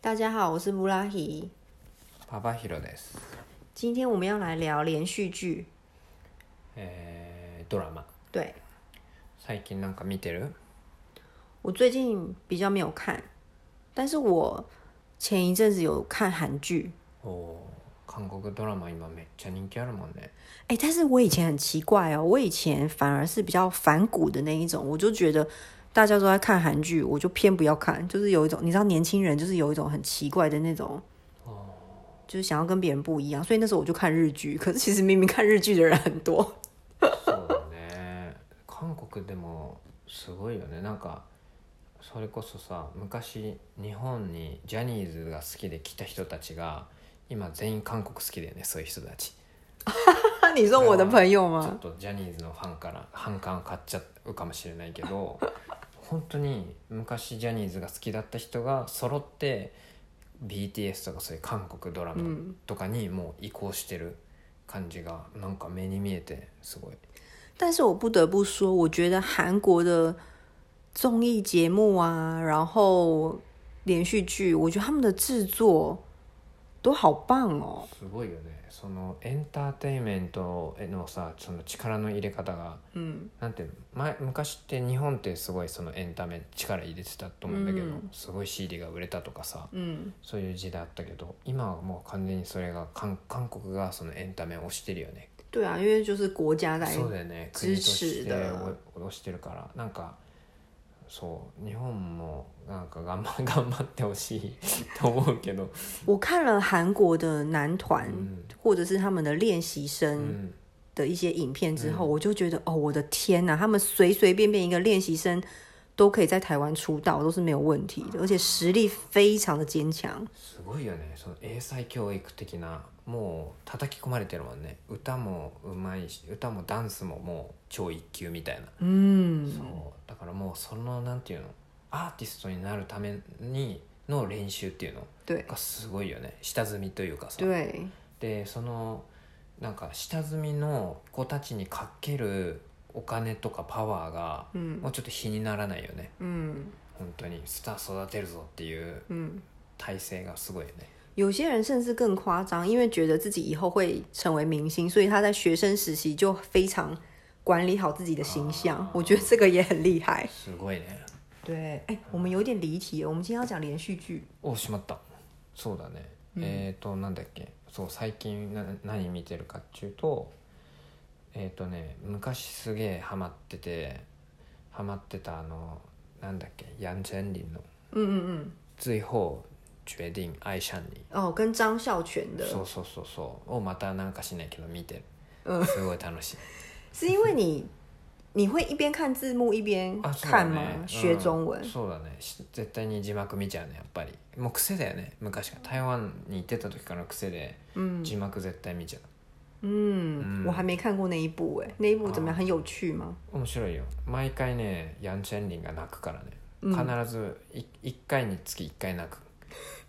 大家好，我是布拉希。パパヒロです。今天我们要来聊连续剧。えー、ドラマ对最近なんか見てる？我最近比较没有看，但是我前一阵子有看韩剧。おおー、韓国ドラマ今めっちゃ人気あるもんね。哎，但是我以前很奇怪哦，我以前反而是比较反骨的那一种，我就觉得 大家都在看韩剧，我就偏不要看，就是有一种你知道，年轻人就是有一种很奇怪的那种，就是想要跟别人不一样，所以那时候我就看日剧。可是其实明明看日剧的人很多，そうだね。韓国でもすごいよね。なんかそれこそさ、昔日本にジャニーズが好きで来た人たちが今全員韓国好きだよね。そういう人たち。你说我的朋友ちょっ吗？とジャニーズのファンから反感買っちゃうかもしれないけど本当に昔ジャニーズが好きだった人が揃って BTS とかそういう韓国ドラマとかにもう移行してる感じがなんか目に見えてすごい。但是我不得不说，我觉得韩国的综艺节目啊，然后连续剧，我觉得他们的制作都好棒哦。すごいよねそのエンターテインメントへのさその力の入れ方が嗯なんていうの前昔って日本ってすごいそのエンタメ力入れてたと思うんだけど、うんすごい CD が売れたとかさ、嗯，そういう時代あったけど今はもう完全にそれが韓韓国がそのエンタメを推してるよね对啊，因为就是国家在そうだよね国として推してるからなんかそう日本もなんか頑張頑張ってほしいと思うけど我看了韩国的男团、嗯或者是他们的练习う生ん的一些影片之后，我就觉得哦，我的天呐，他们随随便便一个练习生都可以在台湾出道，都是没有问题的，而且实力非常的坚强。すごいよねその英才教育的な もう叩き込まれてるもんね。歌もうまいし歌もダンスももう超一級みたいな。嗯，そう。だからもうそのなんていうのアーティストになるためにの練習っていうの对がすごいよね。下積みというかさ。对，でそのなんか下積みの子たちにかけるお金とかパワーが嗯もうちょっと比にならないよね。嗯本当に。スター育てるぞっていう嗯。体制がすごいよね有些人甚至更夸张，因为觉得自己以后会成为明星，所以他在学生时期就非常管理好自己的形象。我觉得这个也很厉害。すごいね对，哎，我们有点离题了。我们今天要讲连续剧。おしまったそうだね、えっ、ー、となんだっけそう最近な何見てるかっていうとえっ、ー、とね昔すげえハマっててハマってたあのなんだっけヤン・チェンリンの嗯嗯「最後 決定愛上に嗯。哦，跟张孝全的，そうそうそうそうをまたなんかしないけど見てる嗯すごい楽しい是因为你你会一边看字幕一边 看吗？ね。学うん。中文。そうだね。し絶対に字幕見ちゃうね。やっぱり。もう癖だよね。昔から。台湾に行ってた時からの癖で嗯字幕絶対見ちゃう。嗯，我还没看过那一部哎，那一部怎么样？很有趣吗？面白いよ。毎回ねヤン・チェンリンが泣くからね、うん。必ずい1回につき1回泣く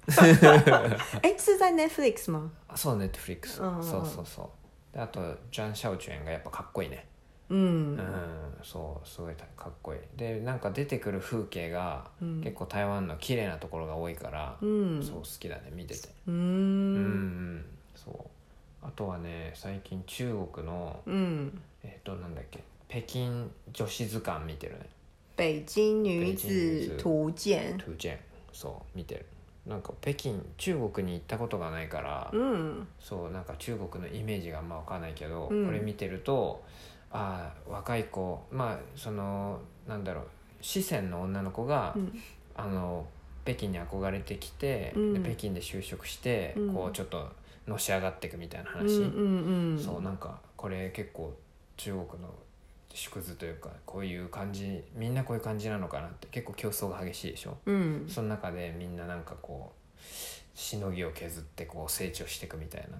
哎，是在 Netflix 吗？あそうネフリックス、うんうんうん。そうそうそう。であとジャン・シャオチュエンがやっぱかっこいいね。嗯うん、そうすごいかっこいい。でなんか出てくる風景が、うん。結構台湾の綺麗なところが多いから、嗯そう好きだね見てて。嗯うんうんそう。あとはね最近中国の嗯，えっ、となんだっけ北京女子図鑑見てるね。北京女子子图鉴。トゥーチェンそう見てるなんか北京中国に行ったことがないから、嗯そうなんか中国のイメージがあんま分かんないけど、うん。これ見てるとああ若い子まあそのなんだろう四川の女の子が、嗯あの北京に憧れてきて、北京で就職して、うん。こうちょっとのし上がっていくみたいな嗯話、そうなんかこれ結構中国の縮図というかこういう感じみんなこういう感じなのかなって結構競争が激しいでしょ？嗯その中でみんななんかこうしのぎを削ってこう成長していくみたいな。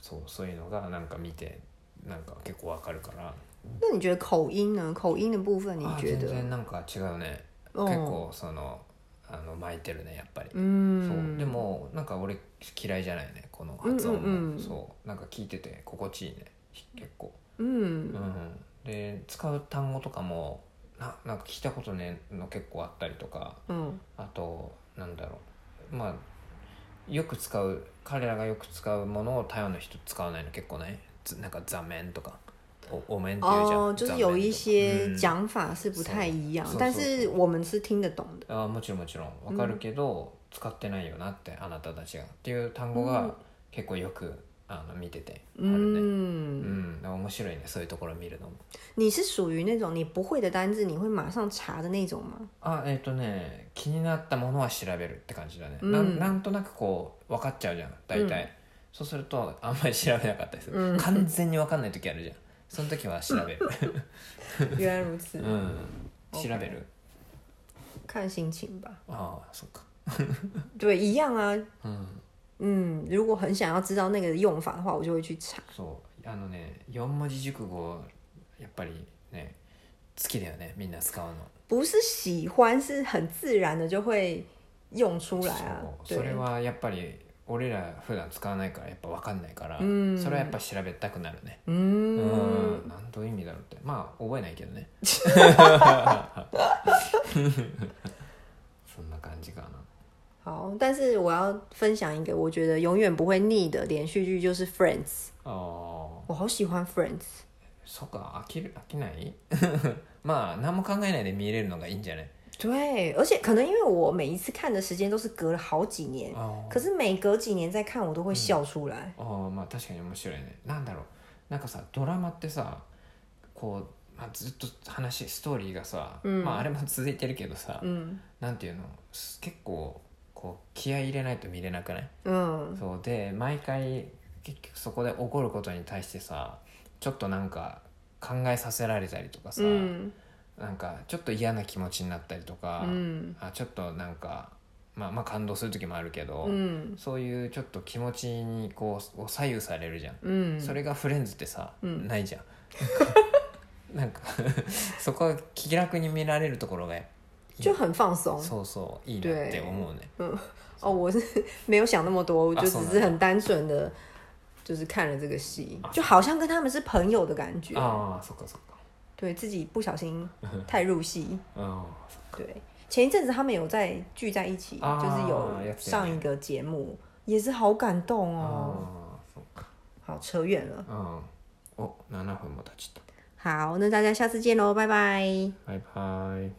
そうそういうのがなんか見てなんか結構わかるから。那你觉得口音呢？口音的部分你あ全觉得？然なんか違うね。哦結構そのあの巻いてるねやっぱり、嗯，そう。でもなんか俺嫌いじゃないねこの発音も、うんうんうん。そう。なんか聞いてて心地いいね結構。嗯うんで使う単語とかもななんか聞いたことねえの結構あったりとか嗯あとなんだろう。まあよく使う彼らがよく使うものを台湾の人使わないの結構ない？ずなんか座面とかおお面っていうじゃん、哦，就是有一些嗯讲法是不太一样，是但是我们是听得懂的。あもちろんもちろん。わかるけど、使ってないよなってあなたたちが。っていう単語が結構よくあの見ててあるね。うん、面白いねそういうところ見るのも。你是属于那种你不会的单字你会马上查的那种吗？あえっ、とね気になったものは調べるって感じだね、うん。なんなんとなくこう分かっちゃうじゃん大体、そうするとあんまり調べなかったりする、完全に分かんない時あるじゃん。その時は調べる。原来如此，うん。調べる。看心情吧。ああそっか。对，一样啊。うん嗯，如果很想要知道那个用法的话，我就会去查。そう。あのね4文字熟語やっぱりね好きだよねみんな使うの。不是喜欢，是很自然的就会用出来啊。そう。それはやっぱり俺ら普段使わないからやっぱ分かんないから、うんそれはやっぱ調べたくなるね。ううんん。なんどういう意味だろうって。まあ覚えないけどね。そんな感じかな但是我要分享一个我觉得永远不会腻的连续剧，就是《Friends》。哦，我好喜欢《Friends》。そうか、あきるあきない。まあ何も考えないで見れるのがいいんじゃない？对，而且可能因为我每一次看的时间都是隔了好几年，可是每隔几年再看，我都会笑出来。哦，まあ確かに面白いね。なんだろう、なんかさ、ドラマってさ、こうまあずっと話、ストーリーがさ、まああれも続いてるけどさ、なんていうの、結構。気合い入れないと見れなくない？嗯そうで毎回結局そこで起こることに対してさちょっとなんか考えさせられたりとかさ、嗯なんかちょっと嫌な気持ちになったりとか、嗯あちょっとなんか、まあ、まあ感動する時もあるけど、嗯そういうちょっと気持ちにこう左右されるじゃん、嗯，それがフレンズってさ、うん。ないじゃん。なんか そこは気楽に見られるところが就很放松。そうそういいなって思うね哦，我是没有想那么多，我就啊送了只是很单纯的，就是看了这个戏，就好像跟他们是朋友的感觉。ああそっかそっか对自己不小心太入戏。うん对，前一阵子他们有在聚在一起，啊就是有やってる上一个节目，也是好感动あ哦。あそっか好，扯远了。うんお7分も経ちた好，那大家下次见喽，拜拜。バイバイ